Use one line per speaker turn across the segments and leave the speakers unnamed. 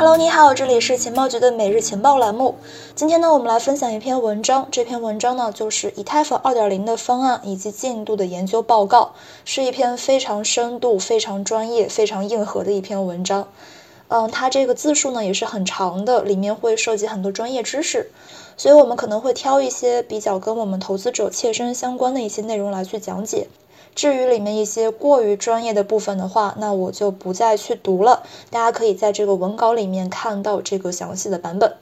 Hello，你好，这里是情报局的每日情报栏目。今天呢，我们来分享一篇文章。这篇文章呢，就是以太坊2.0的方案以及进度的研究报告，是一篇非常深度、非常专业、非常硬核的一篇文章。嗯，它这个字数呢也是很长的，里面会涉及很多专业知识，所以我们可能会挑一些比较跟我们投资者切身相关的一些内容来去讲解。至于里面一些过于专业的部分的话，那我就不再去读了。大家可以在这个文稿里面看到这个详细的版本。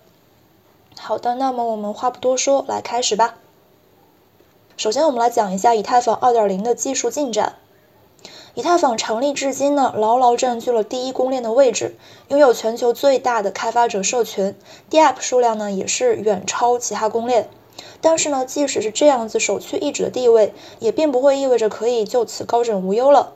好的，那么我们话不多说，来开始吧。首先，我们来讲一下以太坊2.0的技术进展。以太坊成立至今呢，牢牢占据了第一公链的位置，拥有全球最大的开发者社群，DApp 数量呢也是远超其他公链。但是呢，即使是这样子首屈一指的地位，也并不会意味着可以就此高枕无忧了。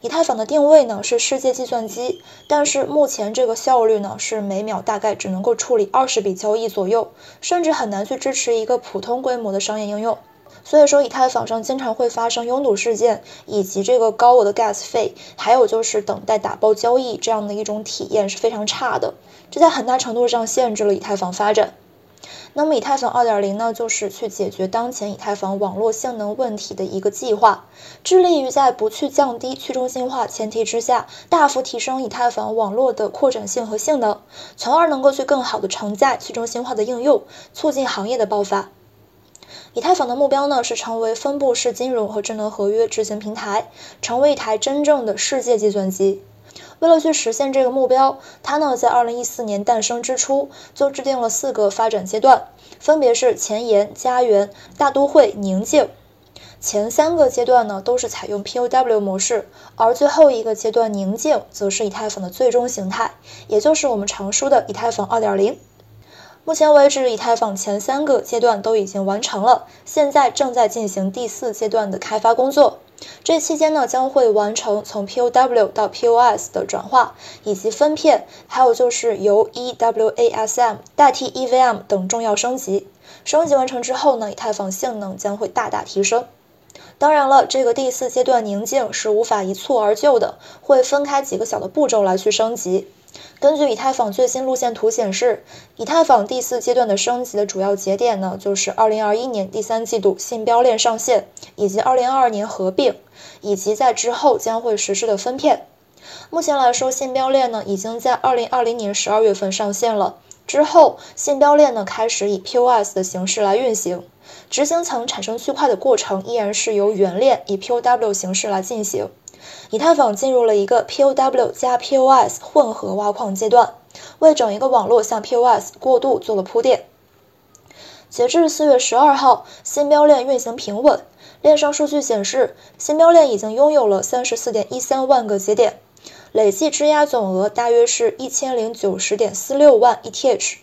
以太坊的定位呢是世界计算机，但是目前这个效率呢是每秒大概只能够处理二十笔交易左右，甚至很难去支持一个普通规模的商业应用。所以说，以太坊上经常会发生拥堵事件，以及这个高额的 gas 费，还有就是等待打包交易这样的一种体验是非常差的，这在很大程度上限制了以太坊发展。那么以太坊2.0呢，就是去解决当前以太坊网络性能问题的一个计划，致力于在不去降低去中心化前提之下，大幅提升以太坊网络的扩展性和性能，从而能够去更好的承载去中心化的应用，促进行业的爆发。以太坊的目标呢，是成为分布式金融和智能合约执行平台，成为一台真正的世界计算机。为了去实现这个目标，它呢在二零一四年诞生之初就制定了四个发展阶段，分别是前沿、家园、大都会、宁静。前三个阶段呢都是采用 POW 模式，而最后一个阶段宁静则是以太坊的最终形态，也就是我们常说的以太坊二点零。目前为止，以太坊前三个阶段都已经完成了，现在正在进行第四阶段的开发工作。这期间呢，将会完成从 POW 到 POS 的转化，以及分片，还有就是由 EWASM 代替 EVM 等重要升级。升级完成之后呢，以太坊性能将会大大提升。当然了，这个第四阶段宁静是无法一蹴而就的，会分开几个小的步骤来去升级。根据以太坊最新路线图显示，以太坊第四阶段的升级的主要节点呢，就是2021年第三季度信标链上线，以及2022年合并，以及在之后将会实施的分片。目前来说，信标链呢已经在2020年12月份上线了，之后信标链呢开始以 POS 的形式来运行，执行层产生区块的过程依然是由原链以 POW 形式来进行。以太坊进入了一个 POW 加 POS 混合挖矿阶段，为整一个网络向 POS 过渡做了铺垫。截至四月十二号，新标链运行平稳。链上数据显示，新标链已经拥有了三十四点一三万个节点，累计质押总额大约是一千零九十点四六万 ETH。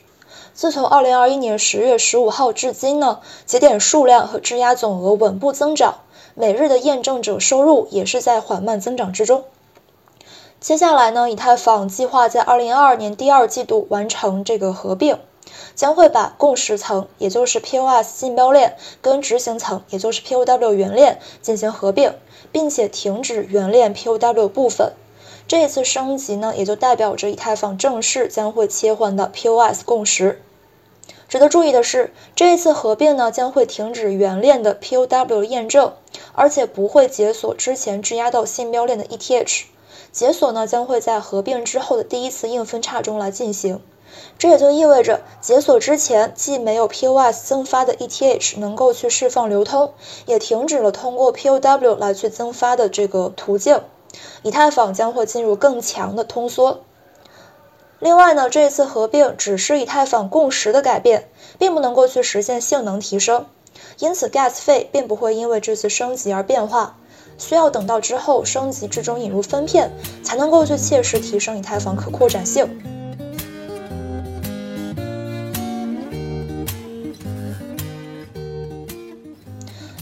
自从二零二一年十月十五号至今呢，节点数量和质押总额稳步增长。每日的验证者收入也是在缓慢增长之中。接下来呢，以太坊计划在二零二二年第二季度完成这个合并，将会把共识层，也就是 POS 竞标链，跟执行层，也就是 POW 原链进行合并，并且停止原链 POW 部分。这一次升级呢，也就代表着以太坊正式将会切换到 POS 共识。值得注意的是，这一次合并呢，将会停止原链的 POW 验证。而且不会解锁之前质押到信标链的 ETH，解锁呢将会在合并之后的第一次硬分叉中来进行。这也就意味着解锁之前既没有 POS 增发的 ETH 能够去释放流通，也停止了通过 POW 来去增发的这个途径。以太坊将会进入更强的通缩。另外呢，这次合并只是以太坊共识的改变，并不能够去实现性能提升。因此，gas 费并不会因为这次升级而变化，需要等到之后升级至终引入分片，才能够去切实提升以太坊可扩展性。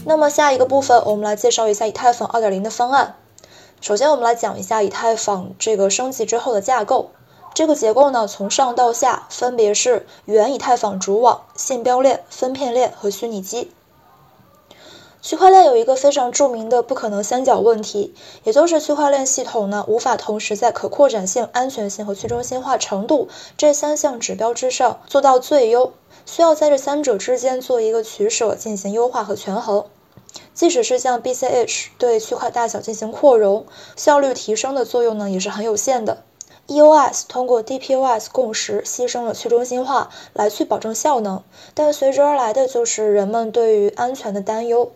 那么下一个部分，我们来介绍一下以太坊2.0的方案。首先，我们来讲一下以太坊这个升级之后的架构。这个结构呢，从上到下分别是原以太坊主网、信标链、分片链和虚拟机。区块链有一个非常著名的不可能三角问题，也就是区块链系统呢无法同时在可扩展性、安全性和去中心化程度这三项指标之上做到最优，需要在这三者之间做一个取舍，进行优化和权衡。即使是像 BCH 对区块大小进行扩容，效率提升的作用呢也是很有限的。EOS 通过 DPoS 共识牺牲了去中心化来去保证效能，但随之而来的就是人们对于安全的担忧。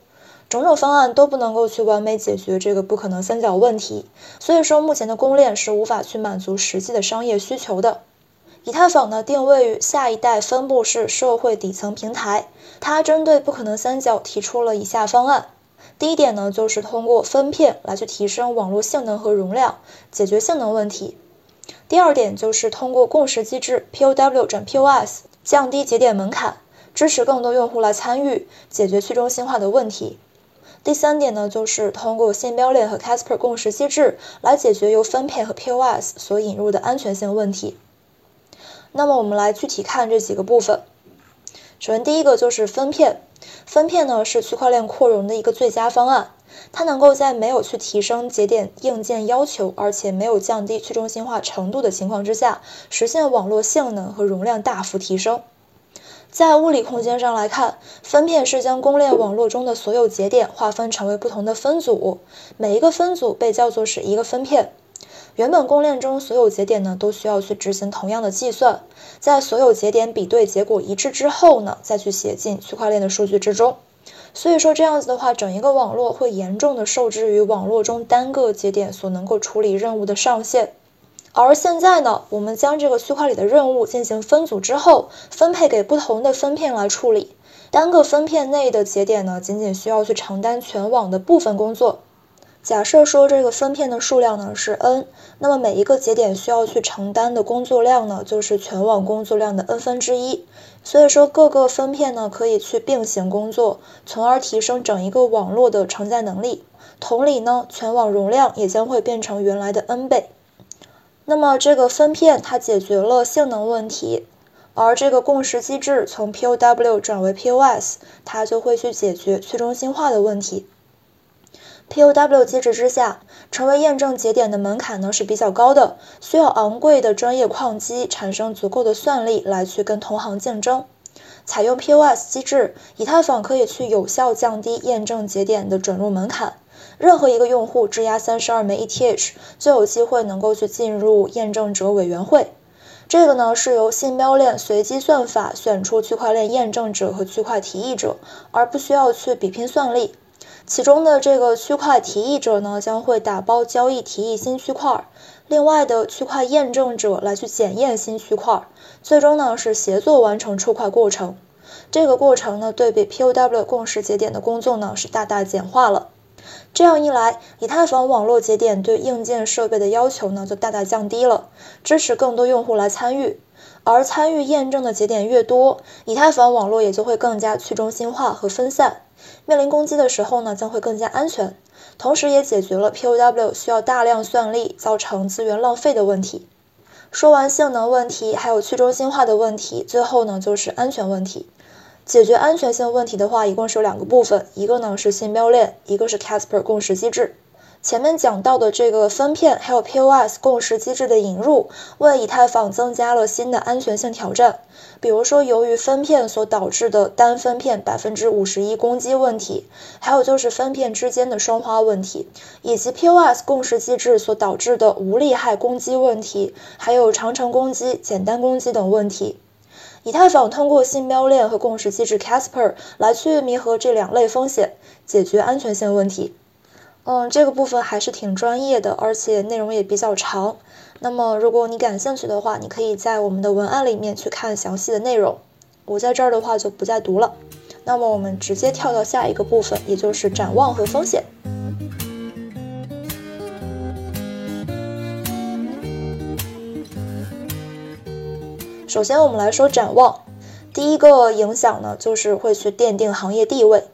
种种方案都不能够去完美解决这个不可能三角问题，所以说目前的公链是无法去满足实际的商业需求的。以太坊呢定位于下一代分布式社会底层平台，它针对不可能三角提出了以下方案。第一点呢就是通过分片来去提升网络性能和容量，解决性能问题。第二点就是通过共识机制 POW 转 POS 降低节点门槛，支持更多用户来参与，解决去中心化的问题。第三点呢，就是通过信标链和 Casper 共识机制来解决由分配和 POS 所引入的安全性问题。那么我们来具体看这几个部分。首先第一个就是分片，分片呢是区块链扩容的一个最佳方案，它能够在没有去提升节点硬件要求，而且没有降低去中心化程度的情况之下，实现网络性能和容量大幅提升。在物理空间上来看，分片是将公链网络中的所有节点划分成为不同的分组，每一个分组被叫做是一个分片。原本公链中所有节点呢都需要去执行同样的计算，在所有节点比对结果一致之后呢，再去写进区块链的数据之中。所以说这样子的话，整一个网络会严重的受制于网络中单个节点所能够处理任务的上限。而现在呢，我们将这个区块里的任务进行分组之后，分配给不同的分片来处理。单个分片内的节点呢，仅仅需要去承担全网的部分工作。假设说这个分片的数量呢是 n，那么每一个节点需要去承担的工作量呢，就是全网工作量的 n 分之一。所以说各个分片呢可以去并行工作，从而提升整一个网络的承载能力。同理呢，全网容量也将会变成原来的 n 倍。那么这个分片它解决了性能问题，而这个共识机制从 POW 转为 POS，它就会去解决去中心化的问题。POW 机制之下，成为验证节点的门槛呢是比较高的，需要昂贵的专业矿机产生足够的算力来去跟同行竞争。采用 POS 机制，以太坊可以去有效降低验证节点的准入门槛。任何一个用户质押三十二枚 ETH，就有机会能够去进入验证者委员会。这个呢是由信标链随机算法选出区块链验证者和区块提议者，而不需要去比拼算力。其中的这个区块提议者呢，将会打包交易提议新区块，另外的区块验证者来去检验新区块，最终呢是协作完成出块过程。这个过程呢，对比 POW 共识节点的工作呢是大大简化了。这样一来，以太坊网络节点对硬件设备的要求呢就大大降低了，支持更多用户来参与。而参与验证的节点越多，以太坊网络也就会更加去中心化和分散。面临攻击的时候呢，将会更加安全，同时也解决了 POW 需要大量算力造成资源浪费的问题。说完性能问题，还有去中心化的问题，最后呢就是安全问题。解决安全性问题的话，一共是有两个部分，一个呢是信标链，一个是 Casper 共识机制。前面讲到的这个分片还有 POS 共识机制的引入，为以太坊增加了新的安全性挑战。比如说，由于分片所导致的单分片百分之五十一攻击问题，还有就是分片之间的双花问题，以及 POS 共识机制所导致的无利害攻击问题，还有长程攻击、简单攻击等问题。以太坊通过信标链和共识机制 Casper 来去弥合这两类风险，解决安全性问题。嗯，这个部分还是挺专业的，而且内容也比较长。那么，如果你感兴趣的话，你可以在我们的文案里面去看详细的内容。我在这儿的话就不再读了。那么，我们直接跳到下一个部分，也就是展望和风险。首先，我们来说展望。第一个影响呢，就是会去奠定行业地位。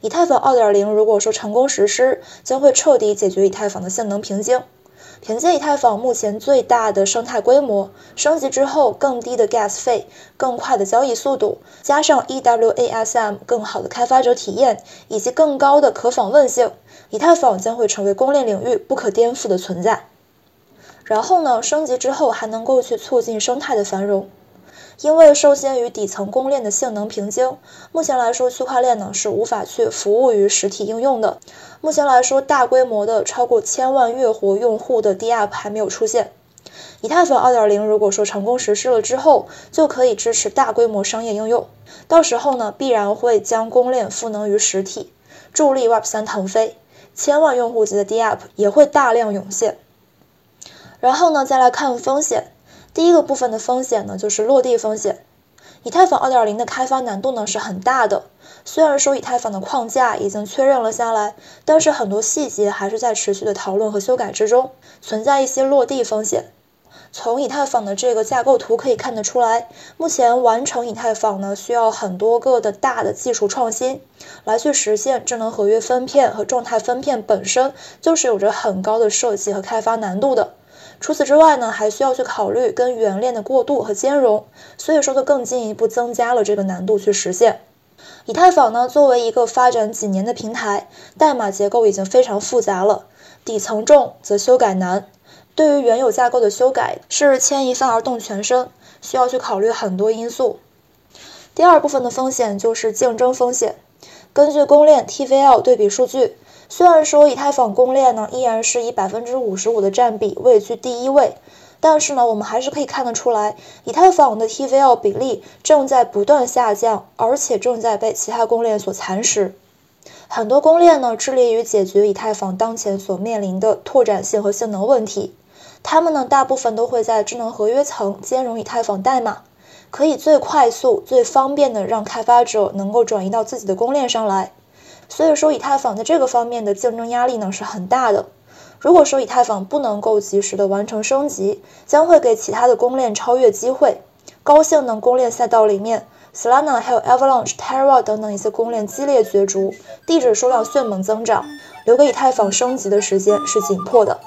以太坊2.0如果说成功实施，将会彻底解决以太坊的性能瓶颈。凭借以太坊目前最大的生态规模，升级之后更低的 gas 费、更快的交易速度，加上 EWASM 更好的开发者体验以及更高的可访问性，以太坊将会成为公链领域不可颠覆的存在。然后呢，升级之后还能够去促进生态的繁荣。因为受限于底层公链的性能瓶颈，目前来说区块链呢是无法去服务于实体应用的。目前来说，大规模的超过千万月活用户的 DApp 还没有出现。以太坊2.0如果说成功实施了之后，就可以支持大规模商业应用。到时候呢，必然会将公链赋能于实体，助力 Web3 腾飞。千万用户级的 DApp 也会大量涌现。然后呢，再来看风险。第一个部分的风险呢，就是落地风险。以太坊2.0的开发难度呢是很大的。虽然说以太坊的框架已经确认了下来，但是很多细节还是在持续的讨论和修改之中，存在一些落地风险。从以太坊的这个架构图可以看得出来，目前完成以太坊呢需要很多个的大的技术创新，来去实现智能合约分片和状态分片本身就是有着很高的设计和开发难度的。除此之外呢，还需要去考虑跟原链的过渡和兼容，所以说就更进一步增加了这个难度去实现。以太坊呢，作为一个发展几年的平台，代码结构已经非常复杂了，底层重则修改难。对于原有架构的修改，是牵一发而动全身，需要去考虑很多因素。第二部分的风险就是竞争风险。根据公链 TVL 对比数据。虽然说以太坊公链呢依然是以百分之五十五的占比位居第一位，但是呢，我们还是可以看得出来，以太坊的 TVL 比例正在不断下降，而且正在被其他公链所蚕食。很多公链呢致力于解决以太坊当前所面临的拓展性和性能问题，他们呢大部分都会在智能合约层兼容以太坊代码，可以最快速、最方便的让开发者能够转移到自己的公链上来。所以说，以太坊在这个方面的竞争压力呢是很大的。如果说以太坊不能够及时的完成升级，将会给其他的公链超越机会。高性能公链赛道里面，Solana、还有 Avalanche、Terra 等等一些公链激烈角逐，地址数量迅猛增长，留给以太坊升级的时间是紧迫的。